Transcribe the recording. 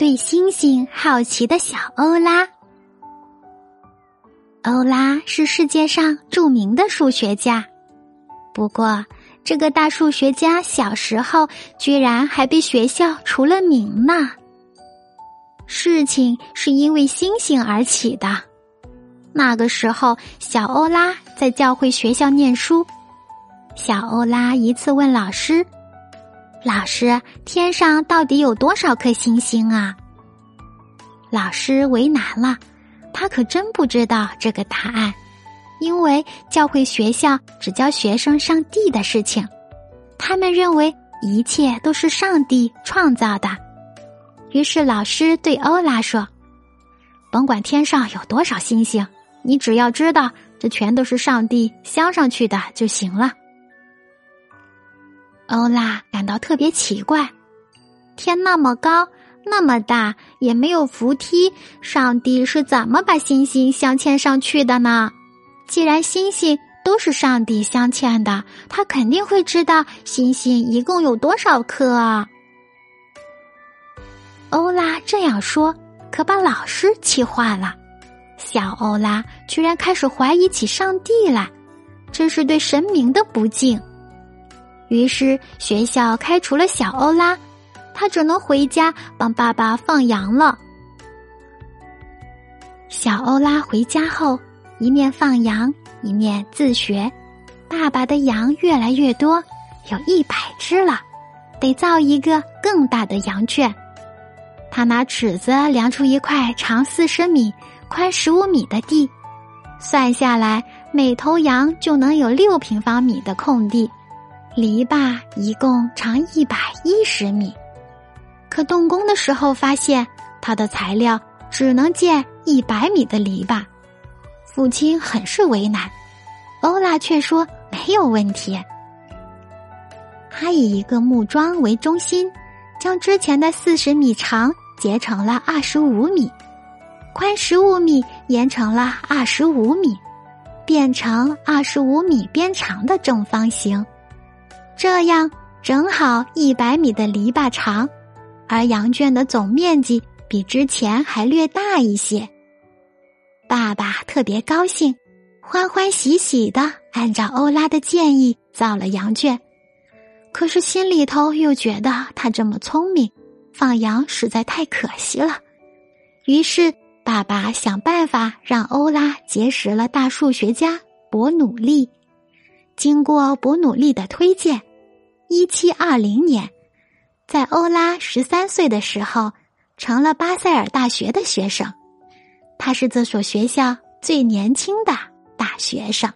对星星好奇的小欧拉。欧拉是世界上著名的数学家，不过这个大数学家小时候居然还被学校除了名呢。事情是因为星星而起的。那个时候，小欧拉在教会学校念书。小欧拉一次问老师：“老师，天上到底有多少颗星星啊？”老师为难了，他可真不知道这个答案，因为教会学校只教学生上帝的事情，他们认为一切都是上帝创造的。于是老师对欧拉说：“甭管天上有多少星星。”你只要知道，这全都是上帝镶上去的就行了。欧拉感到特别奇怪，天那么高，那么大，也没有扶梯，上帝是怎么把星星镶嵌上去的呢？既然星星都是上帝镶嵌的，他肯定会知道星星一共有多少颗啊！欧拉这样说，可把老师气坏了。小欧拉居然开始怀疑起上帝来，这是对神明的不敬。于是学校开除了小欧拉，他只能回家帮爸爸放羊了。小欧拉回家后，一面放羊，一面自学。爸爸的羊越来越多，有一百只了，得造一个更大的羊圈。他拿尺子量出一块长四十米。宽十五米的地，算下来每头羊就能有六平方米的空地，篱笆一共长一百一十米。可动工的时候发现，他的材料只能建一百米的篱笆。父亲很是为难，欧拉却说没有问题。他以一个木桩为中心，将之前的四十米长截成了二十五米。宽十五米，延成了二十五米，变成二十五米边长的正方形，这样正好一百米的篱笆长，而羊圈的总面积比之前还略大一些。爸爸特别高兴，欢欢喜喜的按照欧拉的建议造了羊圈，可是心里头又觉得他这么聪明，放羊实在太可惜了，于是。爸爸想办法让欧拉结识了大数学家伯努利。经过伯努利的推荐，一七二零年，在欧拉十三岁的时候，成了巴塞尔大学的学生。他是这所学校最年轻的大学生。